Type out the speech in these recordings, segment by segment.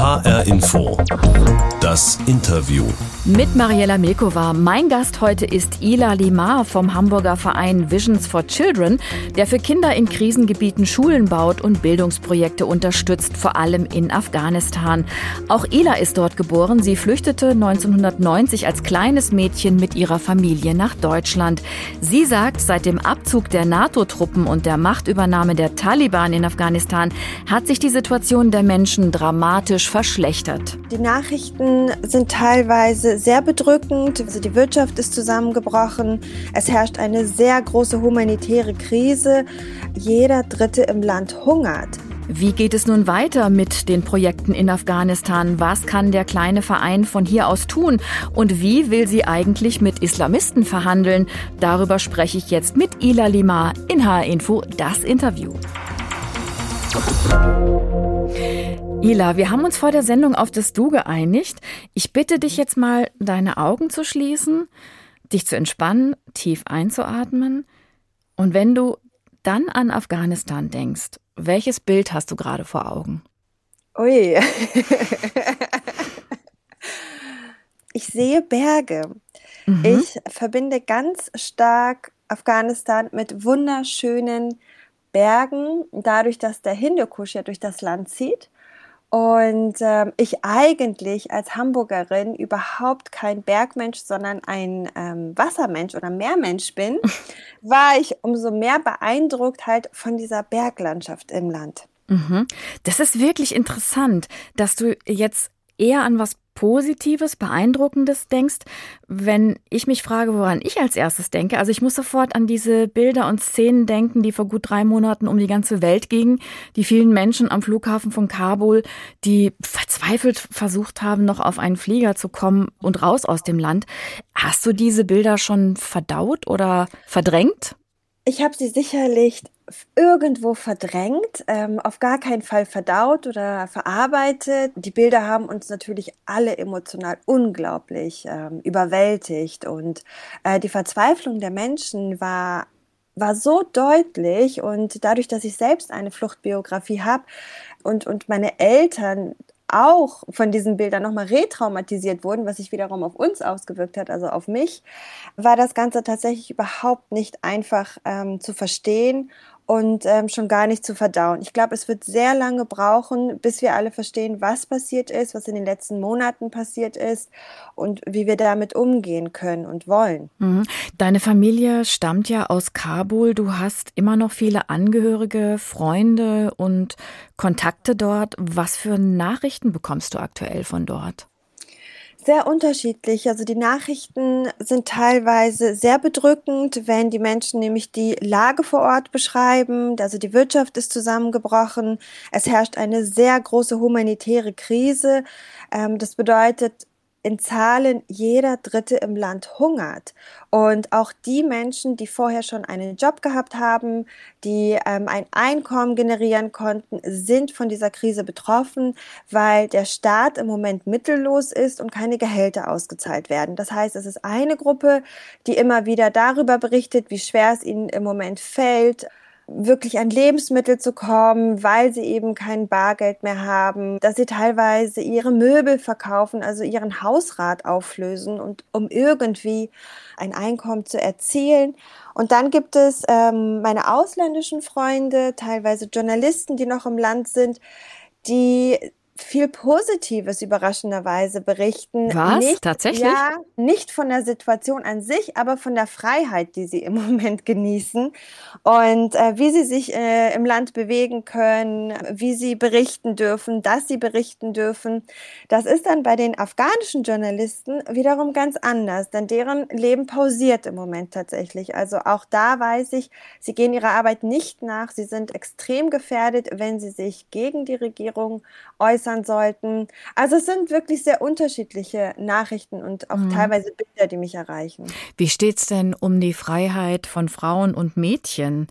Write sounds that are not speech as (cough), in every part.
HR Info. Das Interview. Mit Mariella Milkova. Mein Gast heute ist Ila Limar vom Hamburger Verein Visions for Children, der für Kinder in Krisengebieten Schulen baut und Bildungsprojekte unterstützt, vor allem in Afghanistan. Auch Ila ist dort geboren. Sie flüchtete 1990 als kleines Mädchen mit ihrer Familie nach Deutschland. Sie sagt, seit dem Abzug der NATO-Truppen und der Machtübernahme der Taliban in Afghanistan hat sich die Situation der Menschen dramatisch verschlechtert. Die Nachrichten sind teilweise sehr bedrückend. Also die Wirtschaft ist zusammengebrochen. Es herrscht eine sehr große humanitäre Krise. Jeder Dritte im Land hungert. Wie geht es nun weiter mit den Projekten in Afghanistan? Was kann der kleine Verein von hier aus tun? Und wie will sie eigentlich mit Islamisten verhandeln? Darüber spreche ich jetzt mit Ila Lima in HR Info, das Interview. Ila, wir haben uns vor der Sendung auf das Du geeinigt. Ich bitte dich jetzt mal, deine Augen zu schließen, dich zu entspannen, tief einzuatmen. Und wenn du dann an Afghanistan denkst, welches Bild hast du gerade vor Augen? Ui. (laughs) ich sehe Berge. Mhm. Ich verbinde ganz stark Afghanistan mit wunderschönen Bergen, dadurch, dass der Hindukusch ja durch das Land zieht und ähm, ich eigentlich als Hamburgerin überhaupt kein Bergmensch, sondern ein ähm, Wassermensch oder Meermensch bin, (laughs) war ich umso mehr beeindruckt halt von dieser Berglandschaft im Land. Mhm. Das ist wirklich interessant, dass du jetzt eher an was Positives, Beeindruckendes denkst, wenn ich mich frage, woran ich als erstes denke. Also ich muss sofort an diese Bilder und Szenen denken, die vor gut drei Monaten um die ganze Welt gingen. Die vielen Menschen am Flughafen von Kabul, die verzweifelt versucht haben, noch auf einen Flieger zu kommen und raus aus dem Land. Hast du diese Bilder schon verdaut oder verdrängt? Ich habe sie sicherlich irgendwo verdrängt, ähm, auf gar keinen Fall verdaut oder verarbeitet. Die Bilder haben uns natürlich alle emotional unglaublich ähm, überwältigt und äh, die Verzweiflung der Menschen war war so deutlich und dadurch, dass ich selbst eine Fluchtbiografie habe und, und meine Eltern auch von diesen Bildern nochmal retraumatisiert wurden, was sich wiederum auf uns ausgewirkt hat, also auf mich, war das Ganze tatsächlich überhaupt nicht einfach ähm, zu verstehen und ähm, schon gar nicht zu verdauen. Ich glaube, es wird sehr lange brauchen, bis wir alle verstehen, was passiert ist, was in den letzten Monaten passiert ist und wie wir damit umgehen können und wollen. Mhm. Deine Familie stammt ja aus Kabul. Du hast immer noch viele Angehörige, Freunde und Kontakte dort. Was für Nachrichten bekommst du aktuell von dort? Sehr unterschiedlich. Also die Nachrichten sind teilweise sehr bedrückend, wenn die Menschen nämlich die Lage vor Ort beschreiben. Also die Wirtschaft ist zusammengebrochen. Es herrscht eine sehr große humanitäre Krise. Ähm, das bedeutet, in Zahlen jeder Dritte im Land hungert. Und auch die Menschen, die vorher schon einen Job gehabt haben, die ähm, ein Einkommen generieren konnten, sind von dieser Krise betroffen, weil der Staat im Moment mittellos ist und keine Gehälter ausgezahlt werden. Das heißt, es ist eine Gruppe, die immer wieder darüber berichtet, wie schwer es ihnen im Moment fällt, wirklich an Lebensmittel zu kommen, weil sie eben kein Bargeld mehr haben, dass sie teilweise ihre Möbel verkaufen, also ihren Hausrat auflösen und um irgendwie ein Einkommen zu erzielen. Und dann gibt es ähm, meine ausländischen Freunde, teilweise Journalisten, die noch im Land sind, die viel Positives überraschenderweise berichten. Was? Nicht, Tatsächlich? Ja, nicht von der Situation an sich, aber von der Freiheit, die sie im (laughs) Moment genießen und äh, wie sie sich äh, im Land bewegen können, wie sie berichten dürfen, dass sie berichten dürfen. Das ist dann bei den afghanischen Journalisten wiederum ganz anders, denn deren Leben pausiert im Moment tatsächlich. Also auch da weiß ich, sie gehen ihrer Arbeit nicht nach. Sie sind extrem gefährdet, wenn sie sich gegen die Regierung äußern äußern sollten. Also es sind wirklich sehr unterschiedliche Nachrichten und auch mhm. teilweise Bilder, die mich erreichen. Wie steht es denn um die Freiheit von Frauen und Mädchen?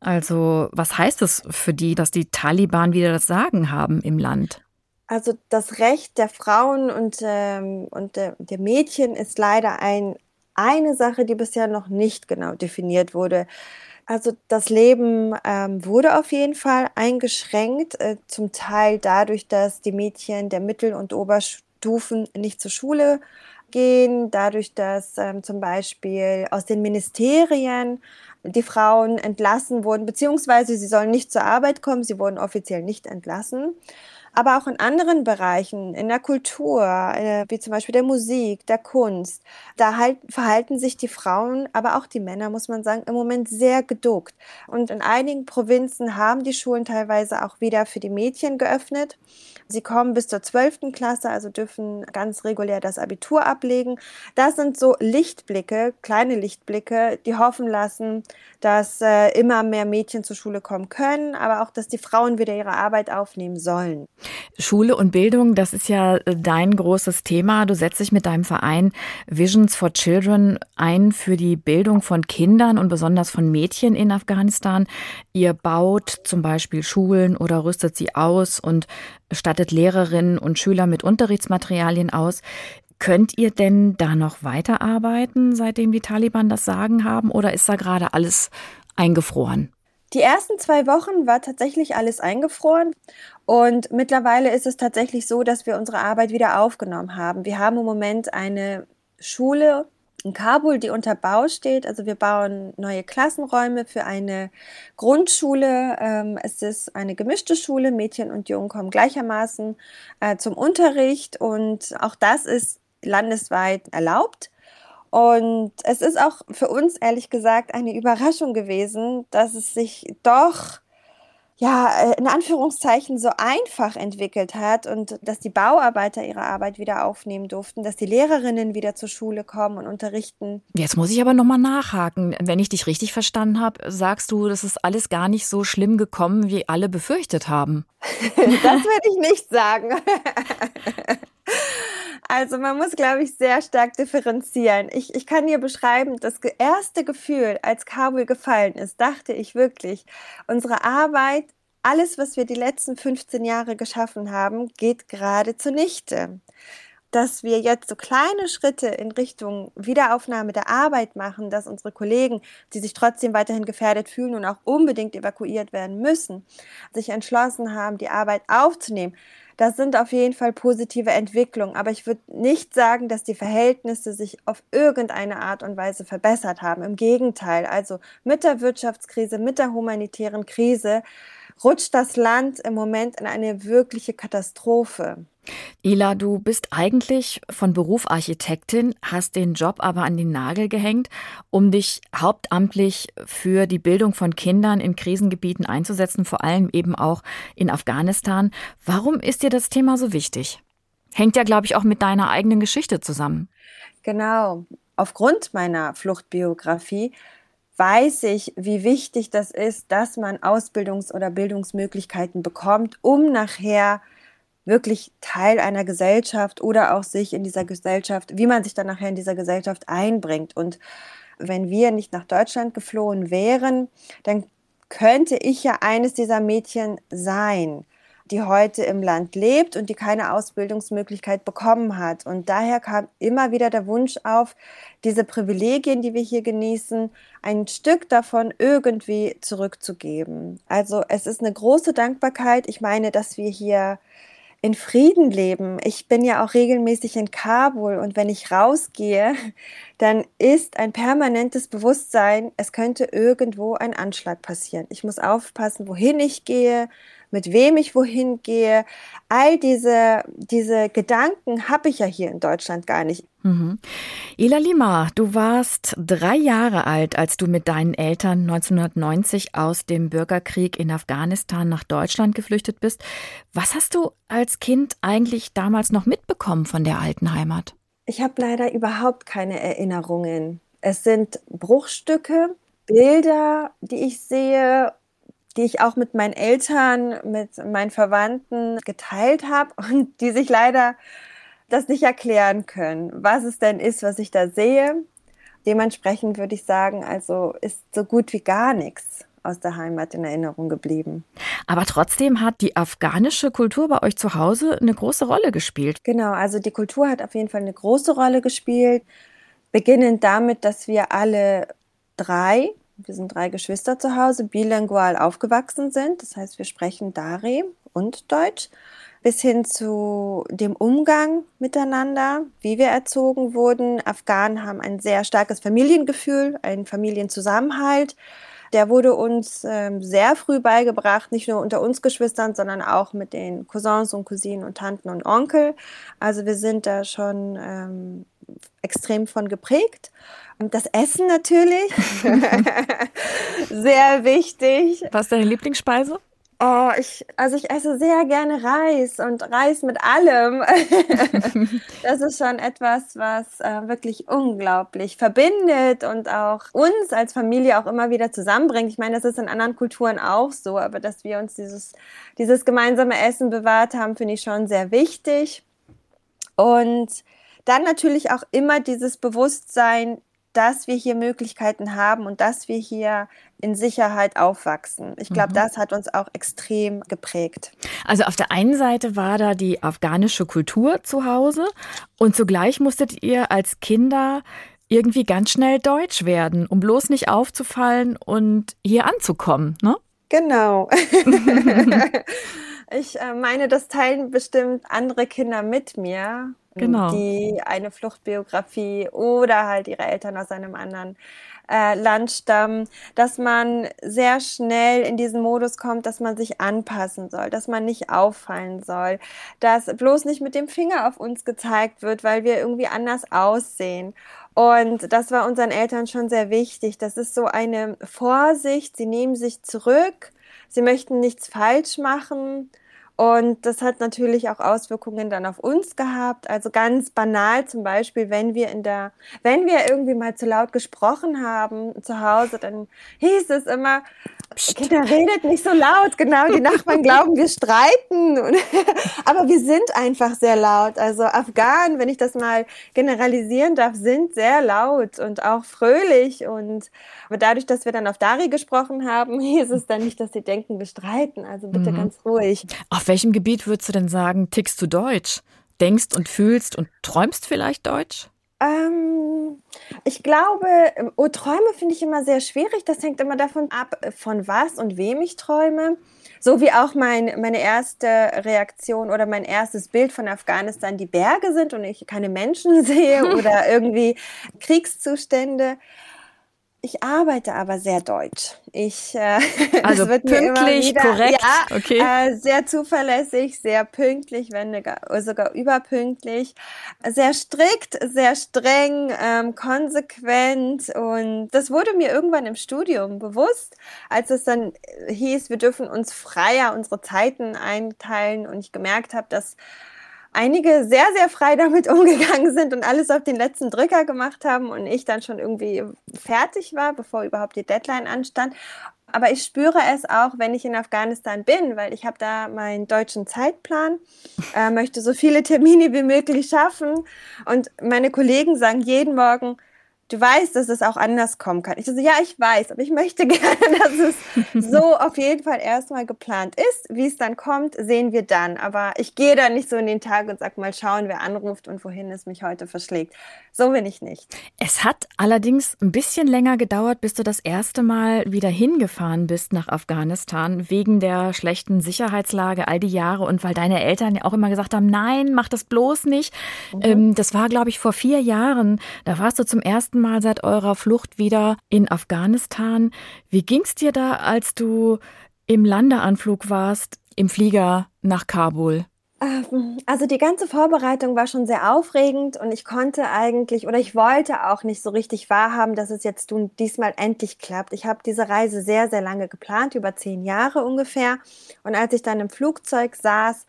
Also was heißt es für die, dass die Taliban wieder das Sagen haben im Land? Also das Recht der Frauen und, ähm, und der, der Mädchen ist leider ein, eine Sache, die bisher noch nicht genau definiert wurde. Also das Leben ähm, wurde auf jeden Fall eingeschränkt, äh, zum Teil dadurch, dass die Mädchen der Mittel- und Oberstufen nicht zur Schule gehen, dadurch, dass ähm, zum Beispiel aus den Ministerien die Frauen entlassen wurden, beziehungsweise sie sollen nicht zur Arbeit kommen, sie wurden offiziell nicht entlassen aber auch in anderen Bereichen, in der Kultur, äh, wie zum Beispiel der Musik, der Kunst. Da halt, verhalten sich die Frauen, aber auch die Männer, muss man sagen, im Moment sehr geduckt. Und in einigen Provinzen haben die Schulen teilweise auch wieder für die Mädchen geöffnet. Sie kommen bis zur 12. Klasse, also dürfen ganz regulär das Abitur ablegen. Das sind so Lichtblicke, kleine Lichtblicke, die hoffen lassen, dass äh, immer mehr Mädchen zur Schule kommen können, aber auch, dass die Frauen wieder ihre Arbeit aufnehmen sollen. Schule und Bildung, das ist ja äh, dein großes Thema. Du setzt dich mit deinem Verein Visions for Children ein für die Bildung von Kindern und besonders von Mädchen in Afghanistan. Ihr baut zum Beispiel Schulen oder rüstet sie aus und stattet Lehrerinnen und Schüler mit Unterrichtsmaterialien aus. Könnt ihr denn da noch weiterarbeiten, seitdem die Taliban das Sagen haben, oder ist da gerade alles eingefroren? Die ersten zwei Wochen war tatsächlich alles eingefroren und mittlerweile ist es tatsächlich so, dass wir unsere Arbeit wieder aufgenommen haben. Wir haben im Moment eine Schule in Kabul, die unter Bau steht. Also wir bauen neue Klassenräume für eine Grundschule. Ähm, es ist eine gemischte Schule. Mädchen und Jungen kommen gleichermaßen äh, zum Unterricht und auch das ist landesweit erlaubt. Und es ist auch für uns ehrlich gesagt eine Überraschung gewesen, dass es sich doch ja, äh, in Anführungszeichen so einfach entwickelt hat und dass die Bauarbeiter ihre Arbeit wieder aufnehmen durften, dass die Lehrerinnen wieder zur Schule kommen und unterrichten. Jetzt muss ich aber nochmal nachhaken. Wenn ich dich richtig verstanden habe, sagst du, das ist alles gar nicht so schlimm gekommen, wie alle befürchtet haben. (laughs) das würde ich nicht sagen. (laughs) Also man muss, glaube ich, sehr stark differenzieren. Ich, ich kann dir beschreiben, das erste Gefühl, als Kabul gefallen ist, dachte ich wirklich, unsere Arbeit, alles, was wir die letzten 15 Jahre geschaffen haben, geht gerade zunichte. Dass wir jetzt so kleine Schritte in Richtung Wiederaufnahme der Arbeit machen, dass unsere Kollegen, die sich trotzdem weiterhin gefährdet fühlen und auch unbedingt evakuiert werden müssen, sich entschlossen haben, die Arbeit aufzunehmen das sind auf jeden Fall positive Entwicklungen, aber ich würde nicht sagen, dass die Verhältnisse sich auf irgendeine Art und Weise verbessert haben. Im Gegenteil, also mit der Wirtschaftskrise, mit der humanitären Krise rutscht das Land im Moment in eine wirkliche Katastrophe. Ila, du bist eigentlich von Beruf Architektin, hast den Job aber an den Nagel gehängt, um dich hauptamtlich für die Bildung von Kindern in Krisengebieten einzusetzen, vor allem eben auch in Afghanistan. Warum ist dir das Thema so wichtig? Hängt ja, glaube ich, auch mit deiner eigenen Geschichte zusammen. Genau. Aufgrund meiner Fluchtbiografie weiß ich, wie wichtig das ist, dass man Ausbildungs- oder Bildungsmöglichkeiten bekommt, um nachher wirklich Teil einer Gesellschaft oder auch sich in dieser Gesellschaft, wie man sich dann nachher in dieser Gesellschaft einbringt. Und wenn wir nicht nach Deutschland geflohen wären, dann könnte ich ja eines dieser Mädchen sein die heute im Land lebt und die keine Ausbildungsmöglichkeit bekommen hat. Und daher kam immer wieder der Wunsch auf, diese Privilegien, die wir hier genießen, ein Stück davon irgendwie zurückzugeben. Also es ist eine große Dankbarkeit. Ich meine, dass wir hier in Frieden leben. Ich bin ja auch regelmäßig in Kabul und wenn ich rausgehe, (laughs) dann ist ein permanentes Bewusstsein, es könnte irgendwo ein Anschlag passieren. Ich muss aufpassen, wohin ich gehe, mit wem ich wohin gehe. All diese, diese Gedanken habe ich ja hier in Deutschland gar nicht. Mhm. Ila Lima, du warst drei Jahre alt, als du mit deinen Eltern 1990 aus dem Bürgerkrieg in Afghanistan nach Deutschland geflüchtet bist. Was hast du als Kind eigentlich damals noch mitbekommen von der alten Heimat? Ich habe leider überhaupt keine Erinnerungen. Es sind Bruchstücke, Bilder, die ich sehe die ich auch mit meinen Eltern, mit meinen Verwandten geteilt habe und die sich leider das nicht erklären können, was es denn ist, was ich da sehe. Dementsprechend würde ich sagen, also ist so gut wie gar nichts aus der Heimat in Erinnerung geblieben. Aber trotzdem hat die afghanische Kultur bei euch zu Hause eine große Rolle gespielt. Genau, also die Kultur hat auf jeden Fall eine große Rolle gespielt, beginnend damit, dass wir alle drei Wir sind drei Geschwister zu Hause, bilingual aufgewachsen sind. Das heißt, wir sprechen Dari und Deutsch bis hin zu dem Umgang miteinander, wie wir erzogen wurden. Afghanen haben ein sehr starkes Familiengefühl, einen Familienzusammenhalt. Der wurde uns ähm, sehr früh beigebracht, nicht nur unter uns Geschwistern, sondern auch mit den Cousins und Cousinen und Tanten und Onkel. Also wir sind da schon ähm, extrem von geprägt. Und das Essen natürlich, (laughs) (laughs) sehr wichtig. Was ist deine Lieblingsspeise? Oh, ich, also ich esse sehr gerne Reis und Reis mit allem. (laughs) das ist schon etwas, was äh, wirklich unglaublich verbindet und auch uns als Familie auch immer wieder zusammenbringt. Ich meine, das ist in anderen Kulturen auch so, aber dass wir uns dieses, dieses gemeinsame Essen bewahrt haben, finde ich schon sehr wichtig. Und dann natürlich auch immer dieses Bewusstsein, dass wir hier Möglichkeiten haben und dass wir hier in Sicherheit aufwachsen. Ich glaube, mhm. das hat uns auch extrem geprägt. Also auf der einen Seite war da die afghanische Kultur zu Hause und zugleich musstet ihr als Kinder irgendwie ganz schnell Deutsch werden, um bloß nicht aufzufallen und hier anzukommen, ne? Genau. (laughs) (laughs) ich äh, meine, das teilen bestimmt andere Kinder mit mir genau. die eine Fluchtbiografie oder halt ihre Eltern aus einem anderen äh, Land stammen, dass man sehr schnell in diesen Modus kommt, dass man sich anpassen soll, dass man nicht auffallen soll, dass bloß nicht mit dem Finger auf uns gezeigt wird, weil wir irgendwie anders aussehen. Und das war unseren Eltern schon sehr wichtig. Das ist so eine Vorsicht. Sie nehmen sich zurück. Sie möchten nichts falsch machen. Und das hat natürlich auch Auswirkungen dann auf uns gehabt. Also ganz banal zum Beispiel, wenn wir in der, wenn wir irgendwie mal zu laut gesprochen haben zu Hause, dann hieß es immer, Psst. Kinder redet nicht so laut, genau. Die Nachbarn (laughs) glauben, wir streiten. (laughs) Aber wir sind einfach sehr laut. Also Afghanen, wenn ich das mal generalisieren darf, sind sehr laut und auch fröhlich. Und aber dadurch, dass wir dann auf Dari gesprochen haben, (laughs) hieß es dann nicht, dass sie denken, wir streiten. Also bitte mhm. ganz ruhig. Auf welchem Gebiet würdest du denn sagen, tickst du Deutsch? Denkst und fühlst und träumst vielleicht Deutsch? Ähm, ich glaube, oh, Träume finde ich immer sehr schwierig. Das hängt immer davon ab, von was und wem ich träume. So wie auch mein, meine erste Reaktion oder mein erstes Bild von Afghanistan die Berge sind und ich keine Menschen (laughs) sehe (laughs) oder irgendwie Kriegszustände. Ich arbeite aber sehr deutsch. Ich, äh, (laughs) also pünktlich, wieder, korrekt, ja, okay. Äh, sehr zuverlässig, sehr pünktlich, wenn sogar überpünktlich, sehr strikt, sehr streng, ähm, konsequent und das wurde mir irgendwann im Studium bewusst, als es dann hieß, wir dürfen uns freier unsere Zeiten einteilen und ich gemerkt habe, dass einige sehr, sehr frei (laughs) damit umgegangen sind und alles auf den letzten Drücker gemacht haben und ich dann schon irgendwie fertig war, bevor überhaupt die Deadline anstand. Aber ich spüre es auch, wenn ich in Afghanistan bin, weil ich habe da meinen deutschen Zeitplan, äh, möchte so viele Termine wie möglich schaffen. Und meine Kollegen sagen jeden Morgen, du weißt, dass es auch anders kommen kann. Ich so, ja, ich weiß, aber ich möchte (laughs) gerne, dass es so auf jeden Fall erstmal geplant ist. Wie es dann kommt, sehen wir dann. Aber ich gehe da nicht so in den Tag und sag mal schauen, wer anruft und wohin es mich heute verschlägt. So bin ich nicht. Es hat allerdings ein bisschen länger gedauert, bis du das erste Mal wieder hingefahren bist nach Afghanistan, wegen der schlechten Sicherheitslage all die Jahre und weil deine Eltern ja auch immer gesagt haben, nein, mach das bloß nicht. Mhm. Ähm, das war, glaube ich, vor vier Jahren. Da warst du zum ersten Mal seit eurer Flucht wieder in Afghanistan. Wie ging's dir da, als du im Landeanflug warst, im Flieger nach Kabul? Ähm, also die ganze Vorbereitung war schon sehr aufregend und ich konnte eigentlich oder ich wollte auch nicht so richtig wahrhaben, dass es jetzt diesmal endlich klappt. Ich habe diese Reise sehr, sehr lange geplant, über zehn Jahre ungefähr. Und als ich dann im Flugzeug saß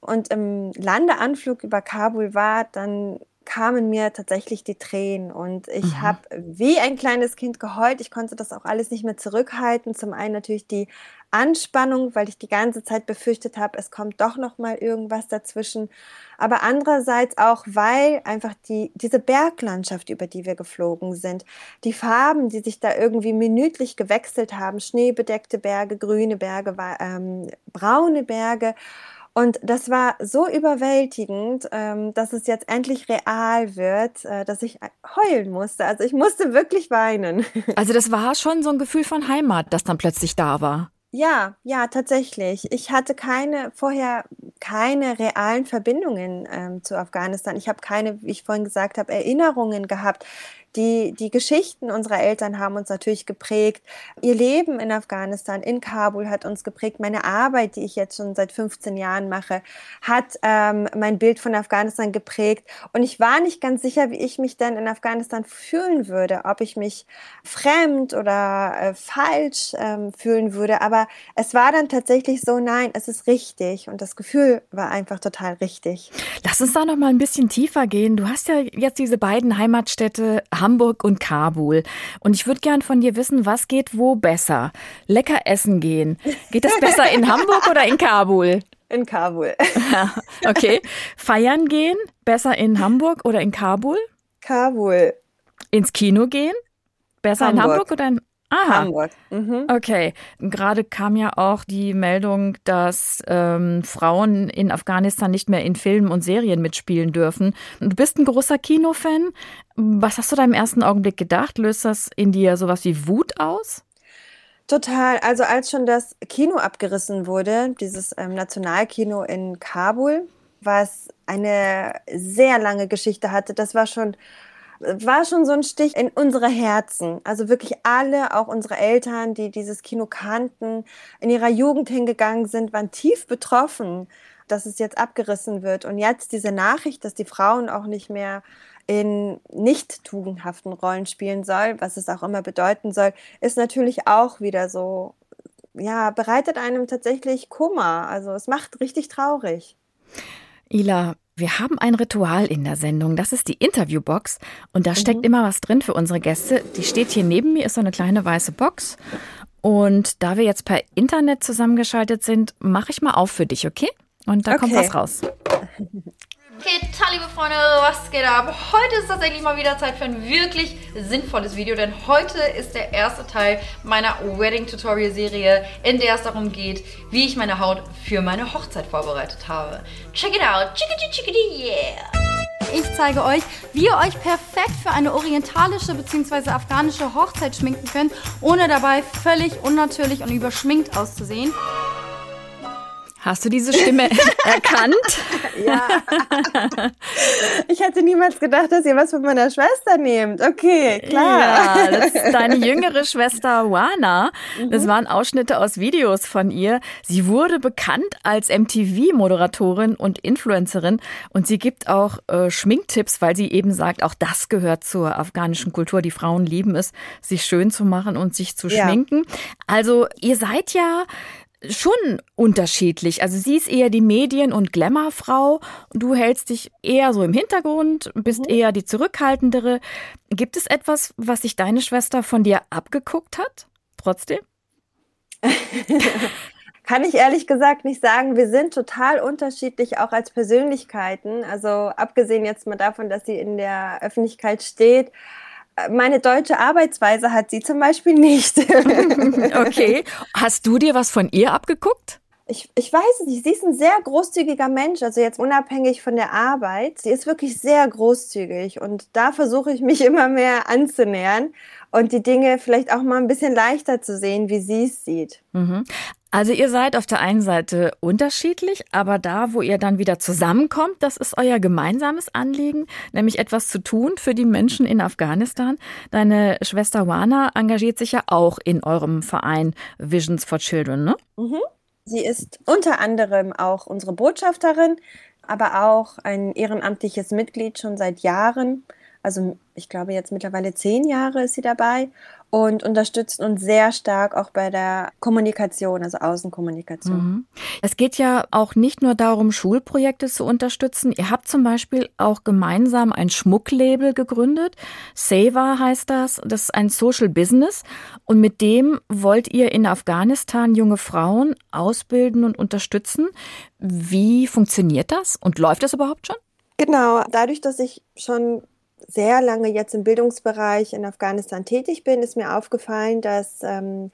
und im Landeanflug über Kabul war, dann kamen mir tatsächlich die Tränen und ich mhm. habe wie ein kleines Kind geheult. Ich konnte das auch alles nicht mehr zurückhalten. Zum einen natürlich die Anspannung, weil ich die ganze Zeit befürchtet habe, es kommt doch noch mal irgendwas dazwischen. Aber andererseits auch, weil einfach die diese Berglandschaft, über die wir geflogen sind, die Farben, die sich da irgendwie minütlich gewechselt haben, schneebedeckte Berge, grüne Berge, ähm, braune Berge Und das war so überwältigend, ähm, dass es jetzt endlich real wird, äh, dass ich heulen musste. Also ich musste wirklich weinen. (laughs) Also das war schon so ein Gefühl von Heimat, das dann plötzlich da war. Ja, ja, tatsächlich. Ich hatte keine vorher keine realen Verbindungen ähm, zu Afghanistan. Ich habe keine, wie ich vorhin gesagt habe, Erinnerungen gehabt. Die, die Geschichten unserer Eltern haben uns natürlich geprägt. Ihr Leben in Afghanistan, in Kabul hat uns geprägt. Meine Arbeit, die ich jetzt schon seit 15 Jahren mache, hat ähm, mein Bild von Afghanistan geprägt. Und ich war nicht ganz sicher, wie ich mich denn in Afghanistan fühlen würde, ob ich mich fremd oder äh, falsch ähm, fühlen würde. Aber es war dann tatsächlich so, nein, es ist richtig. Und das Gefühl war einfach total richtig. Lass uns da noch mal ein bisschen tiefer gehen. Du hast ja jetzt diese beiden Heimatstädte Hamburg und Kabul. Und ich würde gern von dir wissen, was geht wo besser? Lecker essen gehen. Geht das besser in Hamburg oder in Kabul? In Kabul. (laughs) okay. Feiern gehen? Besser in Hamburg oder in Kabul? Kabul. Ins Kino gehen? Besser Hamburg. in Hamburg oder in Aha. Hamburg. Mhm. Okay. Gerade kam ja auch die Meldung, dass ähm, Frauen in Afghanistan nicht mehr in Filmen und Serien mitspielen dürfen. Du bist ein großer Kinofan. Was hast du da im ersten Augenblick gedacht? Löst das in dir sowas wie Wut aus? Total. Also als schon das Kino abgerissen wurde, dieses ähm, Nationalkino in Kabul, was eine sehr lange Geschichte hatte, das war schon war schon so ein Stich in unsere Herzen. Also wirklich alle, auch unsere Eltern, die dieses Kino kannten, in ihrer Jugend hingegangen sind, waren tief betroffen, dass es jetzt abgerissen wird. Und jetzt diese Nachricht, dass die Frauen auch nicht mehr in nicht tugendhaften Rollen spielen soll, was es auch immer bedeuten soll, ist natürlich auch wieder so, ja, bereitet einem tatsächlich Kummer. Also es macht richtig traurig. Ila, wir haben ein Ritual in der Sendung. Das ist die Interviewbox. Und da steckt mhm. immer was drin für unsere Gäste. Die steht hier neben mir, ist so eine kleine weiße Box. Und da wir jetzt per Internet zusammengeschaltet sind, mache ich mal auf für dich, okay? Und da okay. kommt was raus. (laughs) Okay, liebe Freunde, was geht ab? Heute ist tatsächlich mal wieder Zeit für ein wirklich sinnvolles Video, denn heute ist der erste Teil meiner Wedding Tutorial Serie, in der es darum geht, wie ich meine Haut für meine Hochzeit vorbereitet habe. Check it out! Chickity chickity yeah! Ich zeige euch, wie ihr euch perfekt für eine orientalische bzw. afghanische Hochzeit schminken könnt, ohne dabei völlig unnatürlich und überschminkt auszusehen. Hast du diese Stimme (laughs) erkannt? ja. Ich hätte niemals gedacht, dass ihr was von meiner Schwester nehmt. Okay, klar. Ja, das ist deine jüngere Schwester Wana. Das mhm. waren Ausschnitte aus Videos von ihr. Sie wurde bekannt als MTV-Moderatorin und Influencerin und sie gibt auch äh, Schminktipps, weil sie eben sagt, auch das gehört zur afghanischen Kultur. Die Frauen lieben es, sich schön zu machen und sich zu ja. schminken. Also ihr seid ja schon unterschiedlich. Also sie ist eher die Medien- und Glamour-Frau. Du hältst dich eher so im Hintergrund, bist mhm. eher die zurückhaltendere. Gibt es etwas, was sich deine Schwester von dir abgeguckt hat? Trotzdem? (laughs) Kann ich ehrlich gesagt nicht sagen. Wir sind total unterschiedlich, auch als Persönlichkeiten. Also abgesehen jetzt mal davon, dass sie in der Öffentlichkeit steht, meine deutsche Arbeitsweise hat sie zum Beispiel nicht. (laughs) (laughs) okay. Hast du dir was von ihr abgeguckt? Ich, ich weiß es nicht. Sie ist ein sehr großzügiger Mensch, also jetzt unabhängig von der Arbeit. Sie ist wirklich sehr großzügig und da versuche ich mich immer mehr anzunähern und die Dinge vielleicht auch mal ein bisschen leichter zu sehen, wie sie es sieht. Mhm. Also ihr seid auf der einen Seite unterschiedlich, aber da, wo ihr dann wieder zusammenkommt, das ist euer gemeinsames Anliegen, nämlich etwas zu tun für die Menschen in Afghanistan. Deine Schwester Wana engagiert sich ja auch in eurem Verein Visions for Children, ne? Mhm. Sie ist unter anderem auch unsere Botschafterin, aber auch ein ehrenamtliches Mitglied schon seit Jahren. Also ich glaube jetzt mittlerweile zehn Jahre ist sie dabei und unterstützt uns sehr stark auch bei der Kommunikation, also Außenkommunikation. Mhm. Es geht ja auch nicht nur darum, Schulprojekte zu unterstützen. Ihr habt zum Beispiel auch gemeinsam ein Schmucklabel gegründet. Seva heißt das. Das ist ein Social Business. Und mit dem wollt ihr in Afghanistan junge Frauen ausbilden und unterstützen. Wie funktioniert das? Und läuft das überhaupt schon? Genau, dadurch, dass ich schon sehr lange jetzt im Bildungsbereich in Afghanistan tätig bin, ist mir aufgefallen, dass ähm,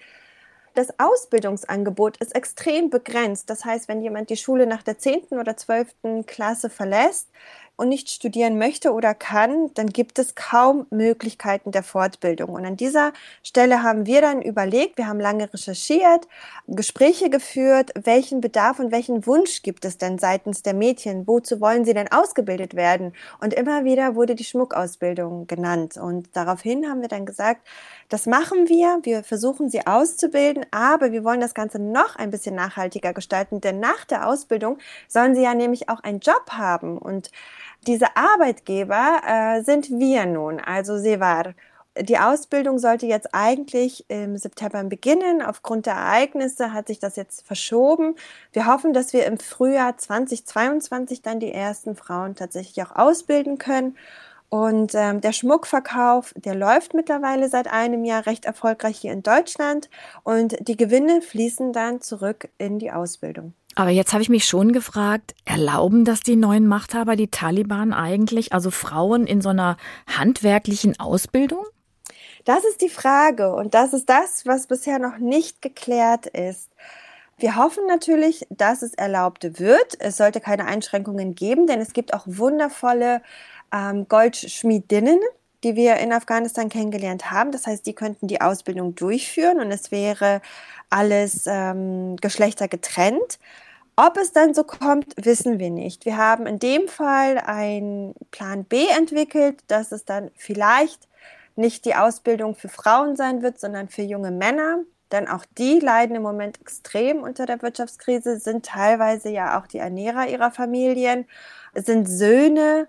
Das Ausbildungsangebot ist extrem begrenzt. Das heißt, wenn jemand die Schule nach der 10. oder 12. Klasse verlässt, und nicht studieren möchte oder kann, dann gibt es kaum Möglichkeiten der Fortbildung. Und an dieser Stelle haben wir dann überlegt, wir haben lange recherchiert, Gespräche geführt, welchen Bedarf und welchen Wunsch gibt es denn seitens der Mädchen? Wozu wollen sie denn ausgebildet werden? Und immer wieder wurde die Schmuckausbildung genannt. Und daraufhin haben wir dann gesagt, das machen wir, wir versuchen sie auszubilden, aber wir wollen das Ganze noch ein bisschen nachhaltiger gestalten, denn nach der Ausbildung sollen sie ja nämlich auch einen Job haben. Und diese Arbeitgeber äh, sind wir nun, also Sevar. Die Ausbildung sollte jetzt eigentlich im September beginnen. Aufgrund der Ereignisse hat sich das jetzt verschoben. Wir hoffen, dass wir im Frühjahr 2022 dann die ersten Frauen tatsächlich auch ausbilden können. Und ähm, der Schmuckverkauf, der läuft mittlerweile seit einem Jahr recht erfolgreich hier in Deutschland. Und die Gewinne fließen dann zurück in die Ausbildung. Aber jetzt habe ich mich schon gefragt, erlauben das die neuen Machthaber, die Taliban eigentlich, also Frauen in so einer handwerklichen Ausbildung? Das ist die Frage und das ist das, was bisher noch nicht geklärt ist. Wir hoffen natürlich, dass es erlaubt wird. Es sollte keine Einschränkungen geben, denn es gibt auch wundervolle ähm, Goldschmiedinnen, die wir in Afghanistan kennengelernt haben. Das heißt, die könnten die Ausbildung durchführen und es wäre alles ähm, Geschlechter getrennt. Ob es dann so kommt, wissen wir nicht. Wir haben in dem Fall einen Plan B entwickelt, dass es dann vielleicht nicht die Ausbildung für Frauen sein wird, sondern für junge Männer. Denn auch die leiden im Moment extrem unter der Wirtschaftskrise, sind teilweise ja auch die Ernährer ihrer Familien, sind Söhne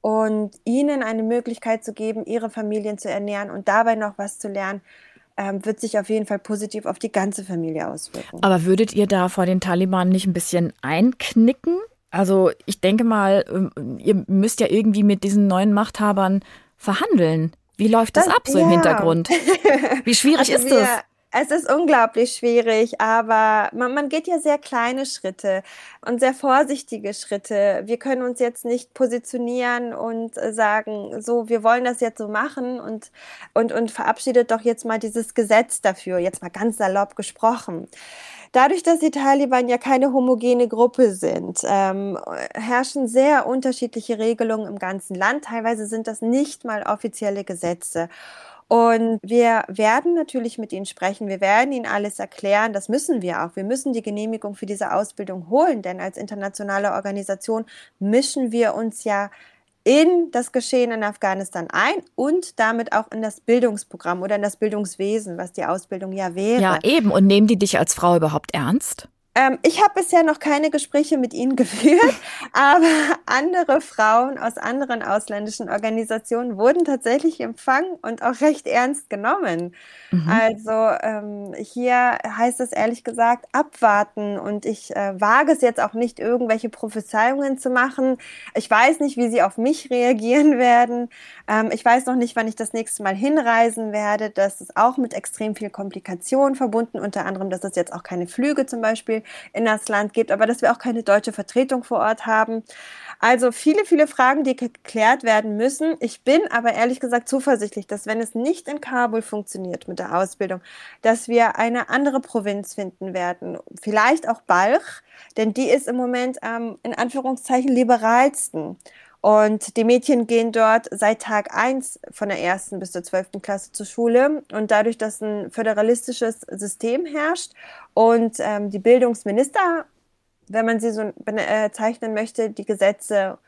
und ihnen eine Möglichkeit zu geben, ihre Familien zu ernähren und dabei noch was zu lernen, ähm, wird sich auf jeden Fall positiv auf die ganze Familie auswirken. Aber würdet ihr da vor den Taliban nicht ein bisschen einknicken? Also ich denke mal, ähm, ihr müsst ja irgendwie mit diesen neuen Machthabern verhandeln. Wie läuft das, das ab so ja. im Hintergrund? (laughs) Wie schwierig also ist wir, das? Es ist unglaublich schwierig, aber man, man, geht ja sehr kleine Schritte und sehr vorsichtige Schritte. Wir können uns jetzt nicht positionieren und sagen, so, wir wollen das jetzt so machen und, und, und verabschiedet doch jetzt mal dieses Gesetz dafür, jetzt mal ganz salopp gesprochen. Dadurch, dass die Taliban ja keine homogene Gruppe sind, ähm, herrschen sehr unterschiedliche Regelungen im ganzen Land. Teilweise sind das nicht mal offizielle Gesetze. Und wir werden natürlich mit ihnen sprechen. Wir werden ihnen alles erklären. Das müssen wir auch. Wir müssen die Genehmigung für diese Ausbildung holen, denn als internationale Organisation mischen wir uns ja in das Geschehen in Afghanistan ein und damit auch in das Bildungsprogramm oder in das Bildungswesen, was die Ausbildung ja wäre. Ja, eben. Und nehmen die dich als Frau überhaupt ernst? Ähm, ich habe bisher noch keine Gespräche mit Ihnen (laughs) geführt, aber andere Frauen aus anderen ausländischen Organisationen wurden tatsächlich empfangen und auch recht ernst genommen. Mhm. Also ähm, hier heißt es ehrlich gesagt abwarten und ich äh, wage es jetzt auch nicht, irgendwelche Prophezeiungen zu machen. Ich weiß nicht, wie sie auf mich (laughs) reagieren werden. Ähm, ich weiß noch nicht, wann ich das nächste Mal hinreisen werde. Das ist auch mit extrem viel Komplikation verbunden, unter anderem, dass es jetzt auch keine Flüge zum Beispiel in das Land gibt, aber dass wir auch keine deutsche Vertretung vor Ort haben. Also viele, viele Fragen, die geklärt werden müssen. Ich bin aber ehrlich gesagt zuversichtlich, dass wenn es nicht in Kabul funktioniert mit der Ausbildung, dass wir eine andere Provinz finden werden. Vielleicht auch Balch, denn die ist im Moment am, in Anführungszeichen, liberalsten. Und die Mädchen gehen dort seit Tag 1 von der ersten bis zur zwölften Klasse zur Schule. Und dadurch, dass ein föderalistisches System herrscht und ähm, die Bildungsminister, wenn man sie so bezeichnen möchte, die Gesetze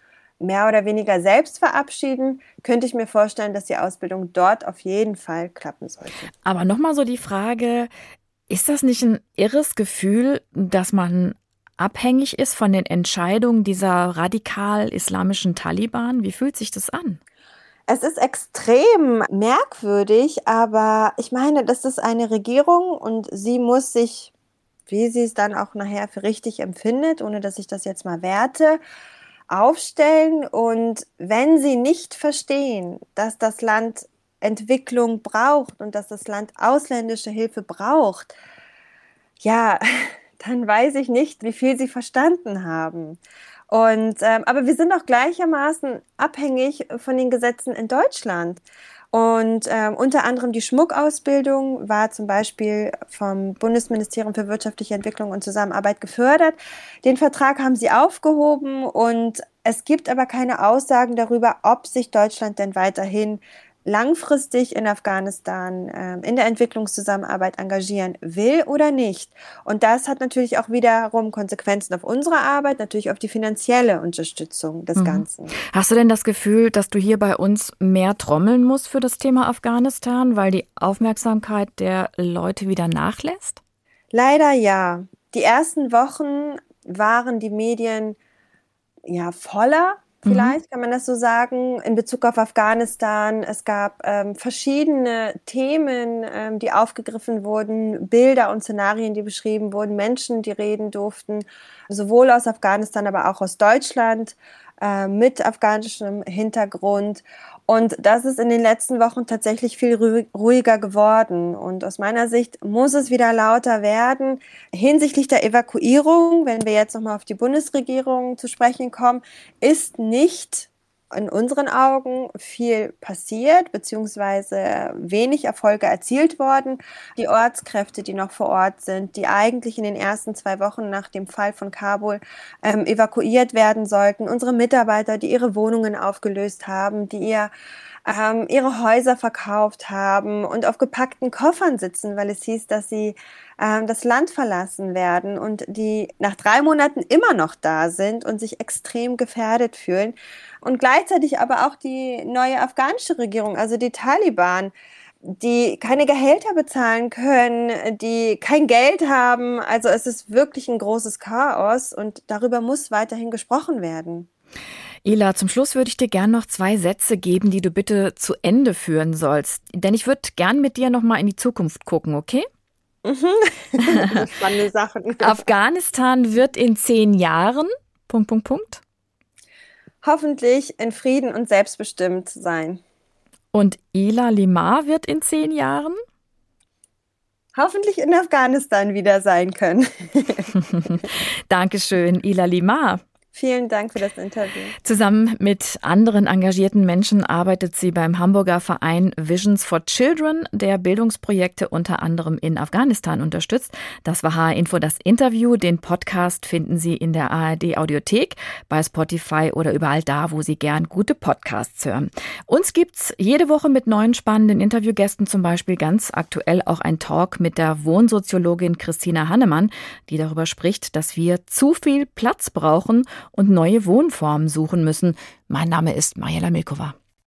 mehr oder weniger selbst verabschieden, könnte ich mir vorstellen, dass die Ausbildung dort auf jeden Fall klappen sollte. Aber nochmal so die Frage, ist das nicht ein irres Gefühl, dass man abhängig ist von den Entscheidungen dieser radikal-islamischen Taliban? Wie fühlt sich das an? Es ist extrem merkwürdig, aber ich meine, das ist eine Regierung und sie muss sich, wie sie es dann auch nachher für richtig empfindet, ohne dass ich das jetzt mal werte, aufstellen. Und wenn sie nicht verstehen, dass das Land Entwicklung braucht und dass das Land ausländische Hilfe braucht, ja, (laughs) dann weiß ich nicht, wie viel sie verstanden haben. Und, ähm, aber wir sind auch gleichermaßen abhängig von den Gesetzen in Deutschland. Und äh, unter anderem die Schmuckausbildung war zum Beispiel vom Bundesministerium für wirtschaftliche Entwicklung und Zusammenarbeit gefördert. Den Vertrag haben sie aufgehoben und es gibt aber keine Aussagen darüber, ob sich Deutschland denn weiterhin langfristig in Afghanistan äh, in der Entwicklungszusammenarbeit engagieren will oder nicht. Und das hat natürlich auch wiederum Konsequenzen auf unsere Arbeit, natürlich auf die finanzielle Unterstützung des mhm. Ganzen. Hast du denn das Gefühl, dass du hier bei uns mehr trommeln musst für das Thema Afghanistan, weil die Aufmerksamkeit der Leute wieder nachlässt? Leider ja. Die ersten Wochen waren die Medien ja voller. Vielleicht mhm. kann man das so sagen, in Bezug auf Afghanistan. Es gab ähm, verschiedene Themen, ähm, die aufgegriffen wurden, Bilder und Szenarien, die beschrieben wurden, Menschen, die reden durften, sowohl aus Afghanistan, aber auch aus Deutschland äh, mit afghanischem Hintergrund. Und das ist in den letzten Wochen tatsächlich viel ruhiger geworden. Und aus meiner Sicht muss es wieder lauter werden. Hinsichtlich der Evakuierung, wenn wir jetzt nochmal auf die Bundesregierung zu sprechen kommen, ist nicht in unseren Augen viel passiert, beziehungsweise wenig Erfolge erzielt worden. Die Ortskräfte, die noch vor Ort sind, die eigentlich in den ersten zwei Wochen nach dem Fall von Kabul ähm, evakuiert werden sollten, unsere Mitarbeiter, die ihre Wohnungen aufgelöst haben, die ihr ähm, ihre Häuser verkauft haben und auf gepackten Koffern sitzen, weil es hieß, dass sie ähm, das Land verlassen werden und die nach drei Monaten immer noch da sind und sich extrem gefährdet fühlen. Und gleichzeitig aber auch die neue afghanische Regierung, also die Taliban, die keine Gehälter bezahlen können, die kein Geld haben. Also es ist wirklich ein großes Chaos und darüber muss weiterhin gesprochen werden. Ela, zum Schluss würde ich dir gern noch zwei Sätze geben, die du bitte zu Ende führen sollst. Denn ich würde gern mit dir nochmal in die Zukunft gucken, okay? Mhm. (laughs) Spannende Sachen. Afghanistan wird in zehn Jahren. Punkt, Punkt, Punkt. Hoffentlich in Frieden und selbstbestimmt sein. Und Ela Limar wird in zehn Jahren? Hoffentlich in Afghanistan wieder sein können. (laughs) Dankeschön, Ila Limar. Vielen Dank für das Interview. Zusammen mit anderen engagierten Menschen arbeitet sie beim Hamburger Verein Visions for Children, der Bildungsprojekte unter anderem in Afghanistan unterstützt. Das war H-Info das Interview. Den Podcast finden Sie in der ARD Audiothek, bei Spotify oder überall da, wo Sie gern gute Podcasts hören. Uns gibt's jede Woche mit neuen spannenden Interviewgästen, zum Beispiel ganz aktuell auch ein Talk mit der Wohnsoziologin Christina Hannemann, die darüber spricht, dass wir zu viel Platz brauchen und neue Wohnformen suchen müssen. Mein Name ist Mariela Milkova.